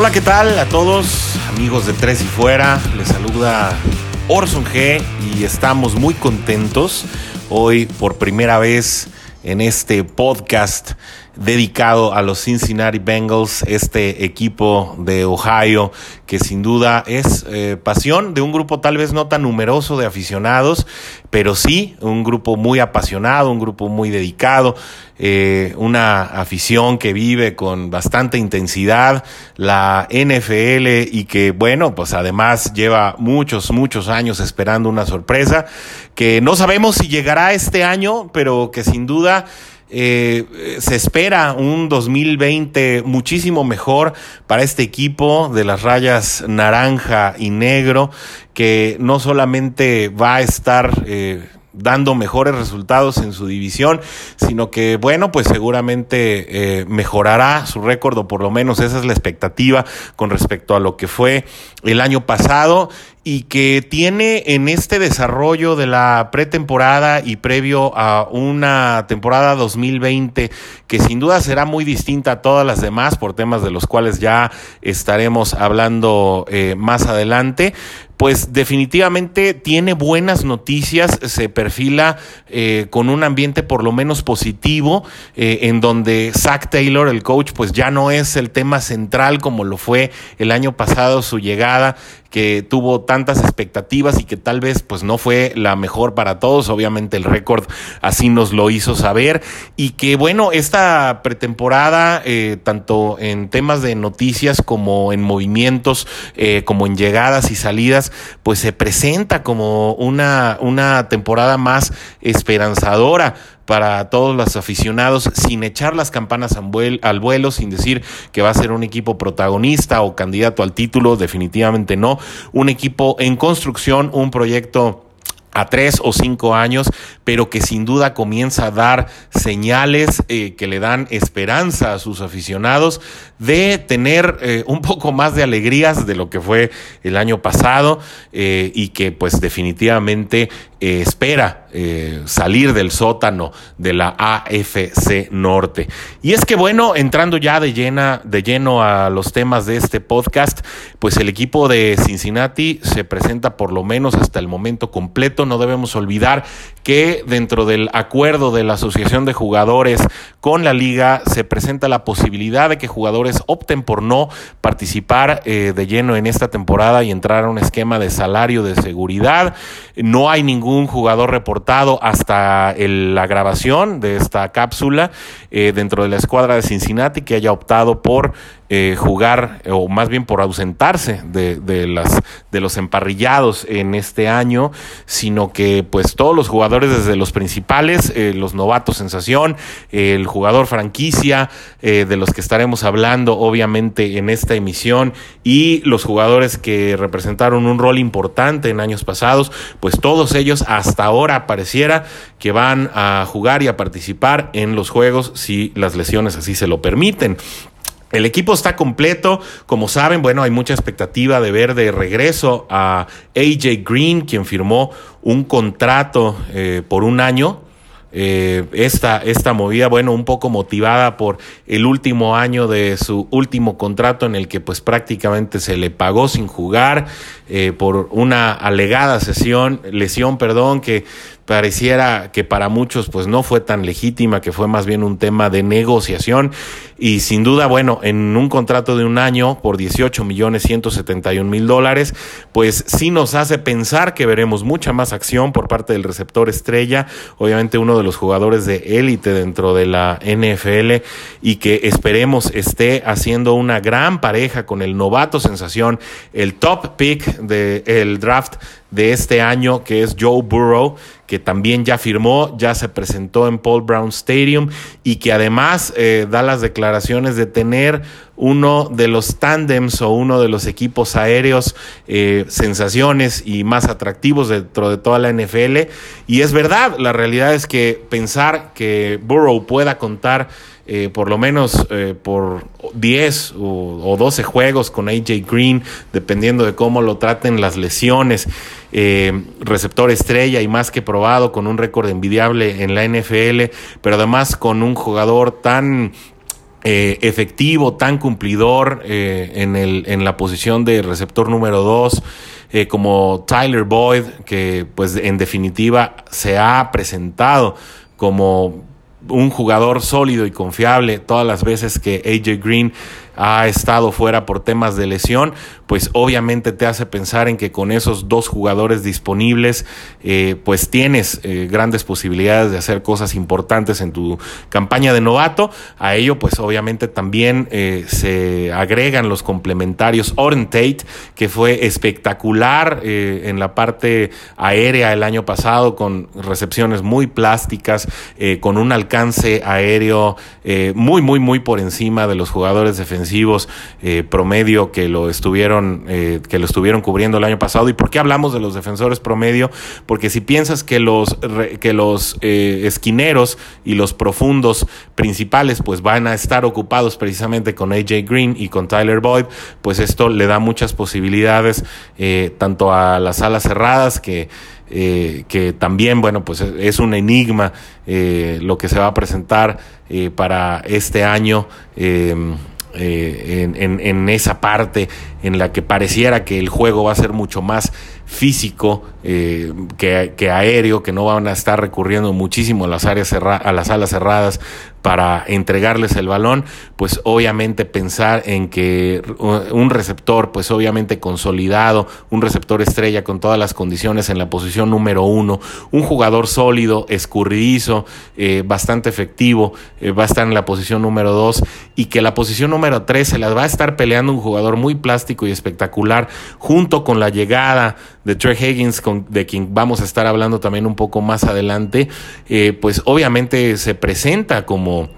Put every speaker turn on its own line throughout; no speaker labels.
Hola, ¿qué tal a todos, amigos de Tres y Fuera? Les saluda Orson G y estamos muy contentos hoy por primera vez en este podcast dedicado a los Cincinnati Bengals, este equipo de Ohio que sin duda es eh, pasión de un grupo tal vez no tan numeroso de aficionados, pero sí un grupo muy apasionado, un grupo muy dedicado, eh, una afición que vive con bastante intensidad la NFL y que bueno, pues además lleva muchos, muchos años esperando una sorpresa que no sabemos si llegará este año, pero que sin duda eh, se espera un 2020 muchísimo mejor para este equipo de las rayas naranja y negro, que no solamente va a estar... Eh, dando mejores resultados en su división, sino que, bueno, pues seguramente eh, mejorará su récord, o por lo menos esa es la expectativa con respecto a lo que fue el año pasado y que tiene en este desarrollo de la pretemporada y previo a una temporada 2020 que sin duda será muy distinta a todas las demás por temas de los cuales ya estaremos hablando eh, más adelante, pues definitivamente tiene buenas noticias, se perfila eh, con un ambiente por lo menos positivo, eh, en donde Zach Taylor, el coach, pues ya no es el tema central como lo fue el año pasado su llegada que tuvo tantas expectativas y que tal vez pues no fue la mejor para todos, obviamente el récord así nos lo hizo saber. Y que bueno, esta pretemporada eh, tanto en temas de noticias como en movimientos, eh, como en llegadas y salidas, pues se presenta como una, una temporada más esperanzadora para todos los aficionados sin echar las campanas al vuelo, sin decir que va a ser un equipo protagonista o candidato al título, definitivamente no. Un equipo en construcción, un proyecto a tres o cinco años, pero que sin duda comienza a dar señales eh, que le dan esperanza a sus aficionados de tener eh, un poco más de alegrías de lo que fue el año pasado eh, y que pues definitivamente espera salir del sótano de la AFC Norte. Y es que bueno, entrando ya de, de lleno a los temas de este podcast, pues el equipo de Cincinnati se presenta por lo menos hasta el momento completo no debemos olvidar que dentro del acuerdo de la Asociación de Jugadores con la liga se presenta la posibilidad de que jugadores opten por no participar eh, de lleno en esta temporada y entrar a un esquema de salario de seguridad. No hay ningún jugador reportado hasta la grabación de esta cápsula eh, dentro de la escuadra de Cincinnati que haya optado por eh, jugar o más bien por ausentarse de, de, las, de los emparrillados en este año, sino que pues todos los jugadores desde los principales, eh, los novatos sensación, el jugador franquicia, eh, de los que estaremos hablando obviamente en esta emisión, y los jugadores que representaron un rol importante en años pasados, pues todos ellos hasta ahora pareciera que van a jugar y a participar en los juegos si las lesiones así se lo permiten. El equipo está completo, como saben, bueno, hay mucha expectativa de ver de regreso a AJ Green, quien firmó un contrato eh, por un año. Eh, esta, esta movida, bueno, un poco motivada por el último año de su último contrato en el que pues prácticamente se le pagó sin jugar eh, por una alegada sesión, lesión, perdón, que pareciera que para muchos pues no fue tan legítima, que fue más bien un tema de negociación. Y sin duda, bueno, en un contrato de un año por 18 millones 171 mil dólares, pues sí nos hace pensar que veremos mucha más acción por parte del receptor estrella, obviamente uno de los jugadores de élite dentro de la NFL y que esperemos esté haciendo una gran pareja con el novato sensación, el top pick del draft de este año, que es Joe Burrow, que también ya firmó, ya se presentó en Paul Brown Stadium y que además eh, da las declaraciones de tener uno de los tándems o uno de los equipos aéreos eh, sensaciones y más atractivos dentro de toda la NFL. Y es verdad, la realidad es que pensar que Burrow pueda contar eh, por lo menos eh, por 10 o, 12 juegos con AJ Green, dependiendo de cómo lo traten las lesiones. Eh, receptor estrella y más que probado, con un récord envidiable en la NFL, pero además con un jugador tan eh, efectivo, tan cumplidor eh, en, el, en la posición de receptor número 2. Eh, como Tyler Boyd, que pues en definitiva se ha presentado como un jugador sólido y confiable todas las veces que AJ Green ha estado fuera por temas de lesión, pues obviamente te hace pensar en que con esos dos jugadores disponibles, eh, pues tienes eh, grandes posibilidades de hacer cosas importantes en tu campaña de novato. A ello, pues obviamente también eh, se agregan los complementarios Oren Tate, que fue espectacular en la parte aérea el año pasado, con recepciones muy plásticas, con un alcance aéreo muy, muy, muy por encima de los jugadores defensivos eh, promedio que lo estuvieron eh, que lo estuvieron cubriendo el año pasado y por qué hablamos de los defensores promedio porque si piensas que los que los eh, esquineros y los profundos principales pues van a estar ocupados precisamente con AJ Green y con Tyler Boyd pues esto le da muchas posibilidades tanto a las alas cerradas que que también, bueno, pues es un enigma lo que se va a presentar para este año. Eh, en, en, esa parte en la que pareciera que el juego va a ser mucho más físico eh, que, aéreo, que no van a estar recurriendo muchísimo a las áreas a las alas cerradas para entregarles el balón, pues obviamente pensar en que un receptor, pues obviamente consolidado, un receptor estrella con todas las condiciones en la posición número uno, un jugador sólido, escurridizo, eh, bastante efectivo, eh, va a estar en la posición número dos y que la posición número tres se las va a estar peleando un jugador muy plástico y espectacular junto con la llegada de Trey Higgins, de quien vamos a estar hablando también un poco más adelante, eh, pues obviamente se presenta como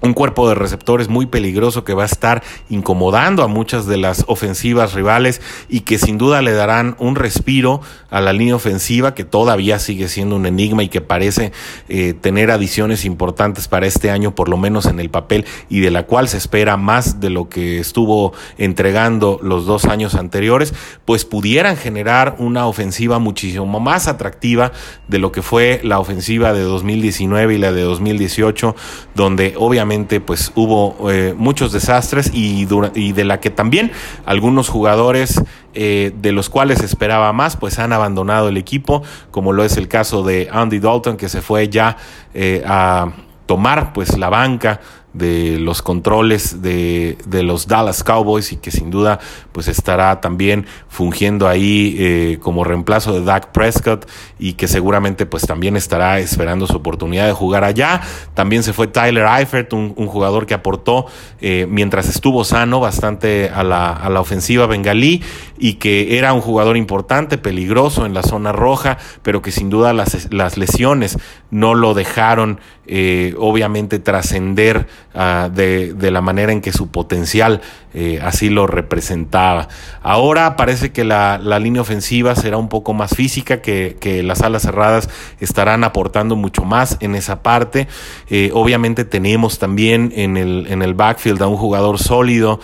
un cuerpo de receptores muy peligroso que va a estar incomodando a muchas de las ofensivas rivales y que sin duda le darán un respiro a la línea ofensiva que todavía sigue siendo un enigma y que parece eh, tener adiciones importantes para este año, por lo menos en el papel, y de la cual se espera más de lo que estuvo entregando los dos años anteriores, pues pudieran generar una ofensiva muchísimo más atractiva de lo que fue la ofensiva de 2019 y la de 2018, donde obviamente pues hubo eh, muchos desastres y, y, de la que también algunos jugadores eh, de los cuales esperaba más pues han abandonado el equipo como lo es el caso de Andy Dalton que se fue ya eh, a tomar pues la banca de los controles de, de, los Dallas Cowboys y que sin duda pues estará también fungiendo ahí eh, como reemplazo de Dak Prescott y que seguramente pues también estará esperando su oportunidad de jugar allá. También se fue Tyler Eifert, un, jugador que aportó eh, mientras estuvo sano bastante a la, a la ofensiva bengalí y que era un jugador importante, peligroso en la zona roja, pero que sin duda las, las lesiones no lo dejaron eh, obviamente trascender ah, de, de, la manera en que su potencial eh, así lo representaba. Ahora parece que la, la, línea ofensiva será un poco más física, que, que, las alas cerradas estarán aportando mucho más en esa parte. Eh, obviamente tenemos también en el, en el backfield a un jugador sólido,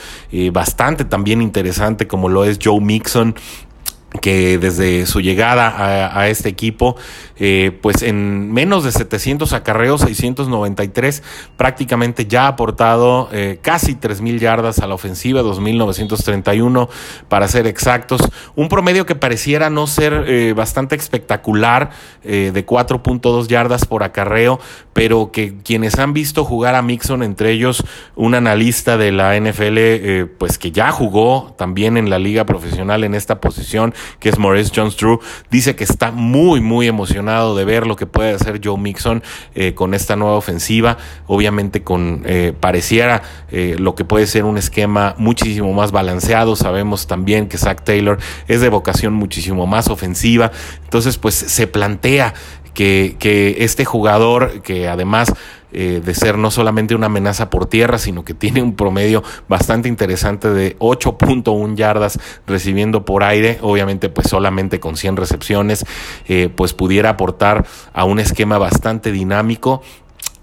bastante también interesante como lo es Joe Mixon, que desde su llegada a, este equipo, eh, pues en menos de 700 acarreos, 693, prácticamente ya ha aportado eh, casi 3.000 yardas a la ofensiva, 2.931 para ser exactos. Un promedio que pareciera no ser eh, bastante espectacular, de 4.2 yardas por acarreo, pero que quienes han visto jugar a Mixon, entre ellos un analista de la NFL, pues que ya jugó también en la liga profesional en esta posición, que es Maurice Jones Drew, dice que está muy, muy emocionado de ver lo que puede hacer Joe Mixon eh, con esta nueva ofensiva. Obviamente con eh, pareciera eh, lo que puede ser un esquema muchísimo más balanceado. Sabemos también que Zach Taylor es de vocación muchísimo más ofensiva. Entonces, pues se plantea que, que este jugador, que además eh, de ser no solamente una amenaza por tierra, sino que tiene un promedio bastante interesante de 8.1 yardas recibiendo por aire, obviamente pues solamente con 100 recepciones, eh, pues pudiera aportar a un esquema bastante dinámico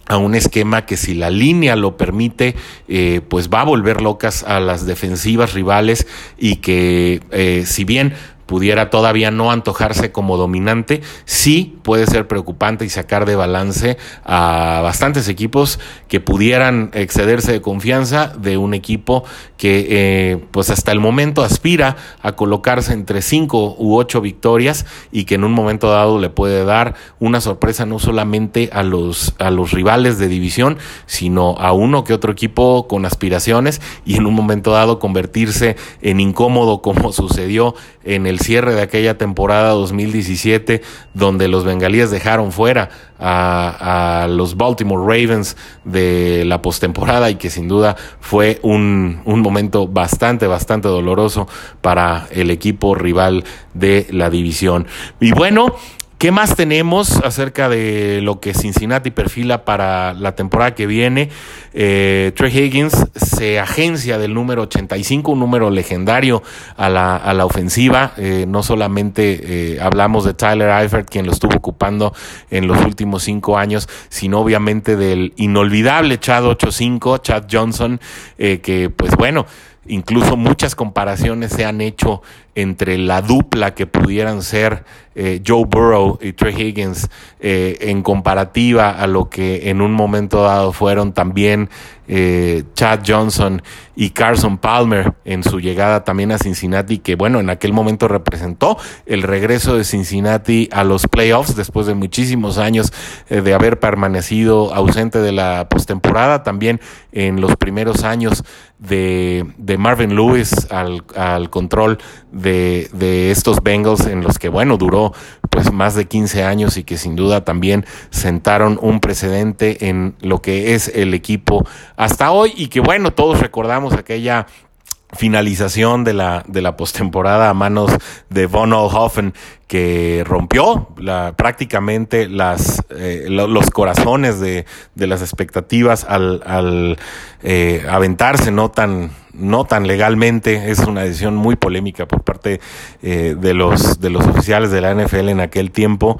a un esquema que si la línea lo permite, eh, pues va a volver locas a las defensivas rivales y que si bien pudiera todavía no antojarse como dominante, sí puede ser preocupante y sacar de balance a bastantes equipos que pudieran excederse de confianza de un equipo que eh, pues hasta el momento aspira a colocarse entre cinco u ocho victorias y que en un momento dado le puede dar una sorpresa no solamente a los, a los rivales de división, sino a uno que otro equipo con aspiraciones y en un momento dado convertirse en incómodo como sucedió en el cierre de aquella temporada 2017 donde los bengalíes dejaron fuera a, los Baltimore Ravens de la postemporada y que sin duda fue un, un momento bastante, bastante doloroso para el equipo rival de la división. Y bueno, ¿Qué más tenemos acerca de lo que Cincinnati perfila para la temporada que viene? Eh, Trey Higgins se agencia del número 85, un número legendario a la, a la ofensiva. Eh, no solamente eh, hablamos de Tyler Eifert, quien lo estuvo ocupando en los últimos cinco años, sino obviamente del inolvidable Chad 85, Chad Johnson, que pues bueno, incluso muchas comparaciones se han hecho entre la dupla que pudieran ser eh, Joe Burrow y Trey Higgins eh, en comparativa a lo que en un momento dado fueron también eh, Chad Johnson y Carson Palmer en su llegada también a Cincinnati, que bueno, en aquel momento representó el regreso de Cincinnati a los playoffs después de muchísimos años de haber permanecido ausente de la postemporada, también en los primeros años de, de Marvin Lewis al, al control de, estos Bengals en los que, bueno, duró pues más de 15 años y que sin duda también sentaron un precedente en lo que es el equipo hasta hoy y que, bueno, todos recordamos aquella finalización de la, de la postemporada a manos de Von Olhoffen que rompió la, prácticamente las, eh, los corazones de, de, las expectativas al, al eh, aventarse no tan, no tan legalmente. Es una decisión muy polémica por parte eh, de, los, de los oficiales de la NFL en aquel tiempo.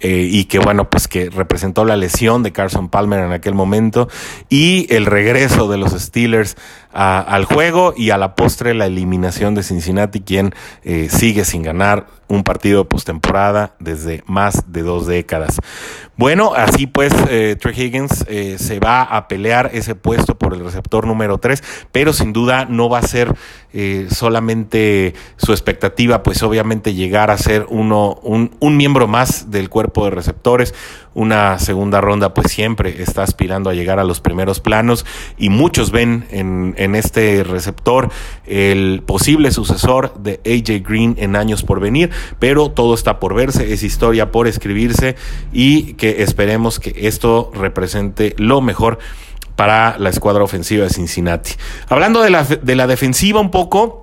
Eh, y que bueno, pues que representó la lesión de Carson Palmer en aquel momento y el regreso de los Steelers al juego y a la postre la eliminación de Cincinnati, quien eh, sigue sin ganar un partido postemporada desde más de dos décadas. Bueno, así pues, eh, Trey Higgins eh, se va a pelear ese puesto por el receptor número 3, pero sin duda no va a ser eh, solamente su expectativa, pues obviamente llegar a ser uno, un, un miembro más del cuerpo de receptores, una segunda ronda pues siempre está aspirando a llegar a los primeros planos y muchos ven en, este receptor el posible sucesor de AJ Green en años por venir, pero todo está por verse, es historia por escribirse y que esperemos que esto represente lo mejor para la escuadra ofensiva de Cincinnati. Hablando de la, de la defensiva un poco,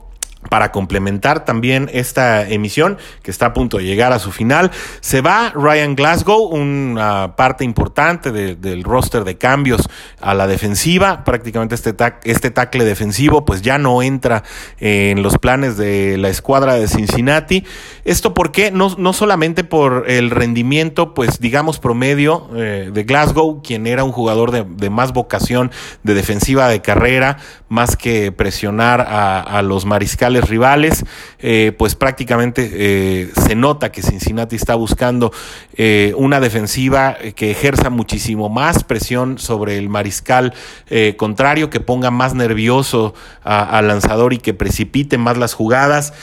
para complementar también esta emisión que está a punto de llegar a su final. Se va Ryan Glasgow, una parte importante del roster de cambios a la defensiva. Prácticamente este, este tackle defensivo pues ya no entra en los planes de la escuadra de Cincinnati. Esto porque no, no solamente por el rendimiento pues digamos promedio eh, de Glasgow, quien era un jugador de, más vocación de defensiva de carrera, más que presionar a los mariscales rivales, eh, pues prácticamente eh, se nota que Cincinnati está buscando eh, una defensiva que ejerza muchísimo más presión sobre el mariscal contrario, que ponga más nervioso al lanzador y que precipite más las jugadas.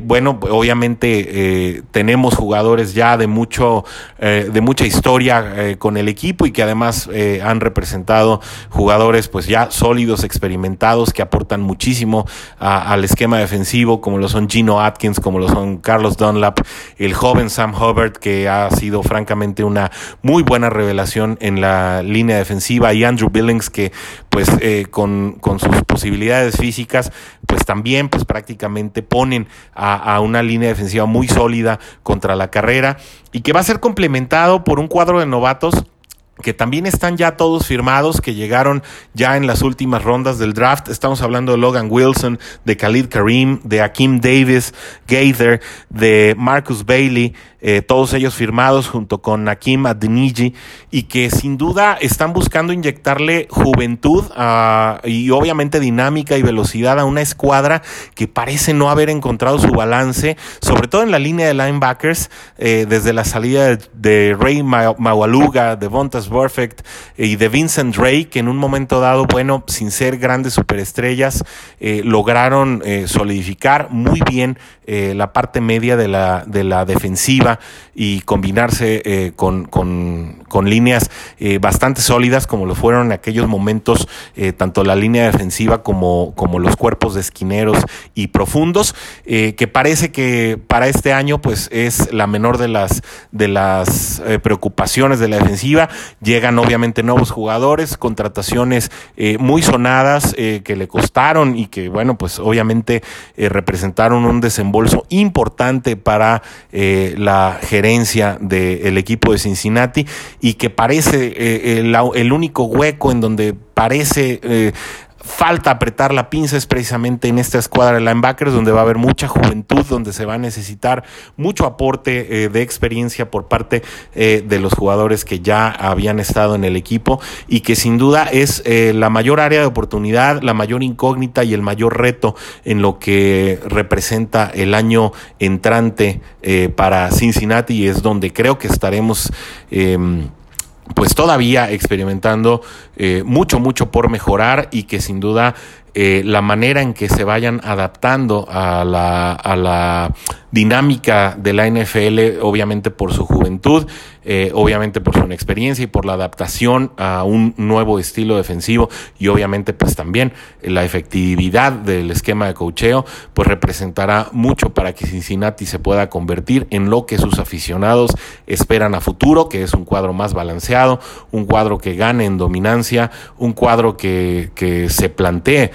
bueno, obviamente tenemos jugadores ya de mucho, de mucha historia con el equipo y que además han representado jugadores pues ya sólidos, experimentados, que aportan muchísimo al esquema defensivo, como lo son Gino Atkins, como lo son Carlos Dunlap, el joven Sam Hubbard, que ha sido francamente una muy buena revelación en la línea defensiva, y Andrew Billings, que pues eh, con, con, sus posibilidades físicas, pues también pues prácticamente ponen a, a una línea defensiva muy sólida contra la carrera y que va a ser complementado por un cuadro de novatos que también están ya todos firmados, que llegaron ya en las últimas rondas del draft. Estamos hablando de Logan Wilson, de Khalid Karim, de Akeem Davis, Gaither, de Marcus Bailey, eh, todos ellos firmados junto con Nakim Adeniji y que sin duda están buscando inyectarle juventud uh, y obviamente dinámica y velocidad a una escuadra que parece no haber encontrado su balance, sobre todo en la línea de linebackers, eh, desde la salida de, de Ray Mawaluga, de Perfect y de Vincent Ray, que en un momento dado, bueno, sin ser grandes superestrellas, eh, lograron eh, solidificar muy bien eh, la parte media de la, de la defensiva y combinarse eh, con, con, con, líneas bastante sólidas como lo fueron en aquellos momentos tanto la línea defensiva como, como los cuerpos de esquineros y profundos que parece que para este año pues es la menor de las de las preocupaciones de la defensiva llegan obviamente nuevos jugadores contrataciones eh, muy sonadas eh, que le costaron y que bueno pues obviamente eh, representaron un desembolso importante para eh, la gerencia del equipo de Cincinnati y que parece eh, el, único hueco en donde parece falta apretar la pinza es precisamente en esta escuadra de linebackers donde va a haber mucha juventud, donde se va a necesitar mucho aporte eh, de experiencia por parte eh, de los jugadores que ya habían estado en el equipo y que sin duda es eh, la mayor área de oportunidad, la mayor incógnita y el mayor reto en lo que representa el año entrante para Cincinnati y es donde creo que estaremos em, pues todavía experimentando eh, mucho, mucho por mejorar y que sin duda eh, la manera en que se vayan adaptando a la, a la dinámica de la NFL, obviamente por su juventud, eh, obviamente por su inexperiencia y por la adaptación a un nuevo estilo defensivo y obviamente pues también la efectividad del esquema de cocheo, pues representará mucho para que Cincinnati se pueda convertir en lo que sus aficionados esperan a futuro, que es un cuadro más balanceado, un cuadro que gane en dominancia, un cuadro que, que se plantee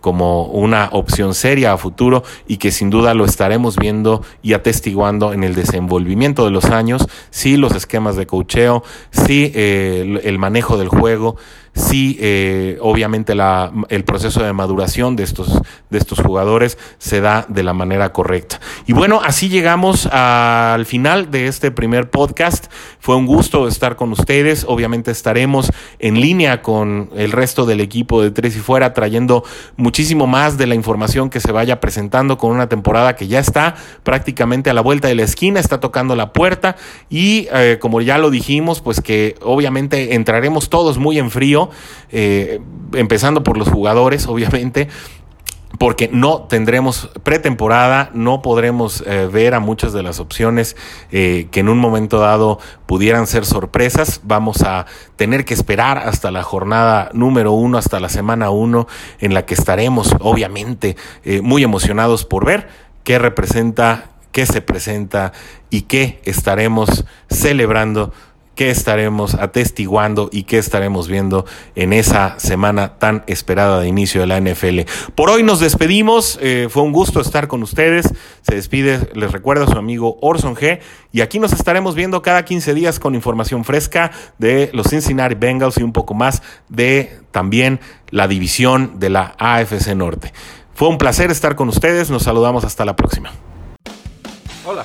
como una opción seria a futuro y que sin duda lo estaremos viendo y atestiguando en el desenvolvimiento de los años, sí los esquemas de cocheo, sí eh, el, el, manejo del juego, sí eh, obviamente la, el proceso de maduración de estos, de estos jugadores se da de la manera correcta. Y bueno, así llegamos al final de este primer podcast. Fue un gusto estar con ustedes. Obviamente estaremos en línea con el resto del equipo de Tres y Fuera trayendo muchísimo más de la información que se vaya presentando con una temporada que ya está prácticamente a la vuelta de la esquina, está tocando la puerta y eh, como ya lo dijimos, pues que obviamente entraremos todos muy en frío, eh, empezando por los jugadores, obviamente porque no tendremos pretemporada, no podremos eh, ver a muchas de las opciones eh, que en un momento dado pudieran ser sorpresas. Vamos a tener que esperar hasta la jornada número uno, hasta la semana uno, en la que estaremos obviamente eh, muy emocionados por ver qué representa, qué se presenta y qué estaremos celebrando qué estaremos atestiguando y qué estaremos viendo en esa semana tan esperada de inicio de la NFL. Por hoy nos despedimos, eh, fue un gusto estar con ustedes, se despide, les recuerda su amigo Orson G y aquí nos estaremos viendo cada 15 días con información fresca de los Cincinnati Bengals y un poco más de también la división de la AFC Norte. Fue un placer estar con ustedes, nos saludamos hasta la próxima.
Hola.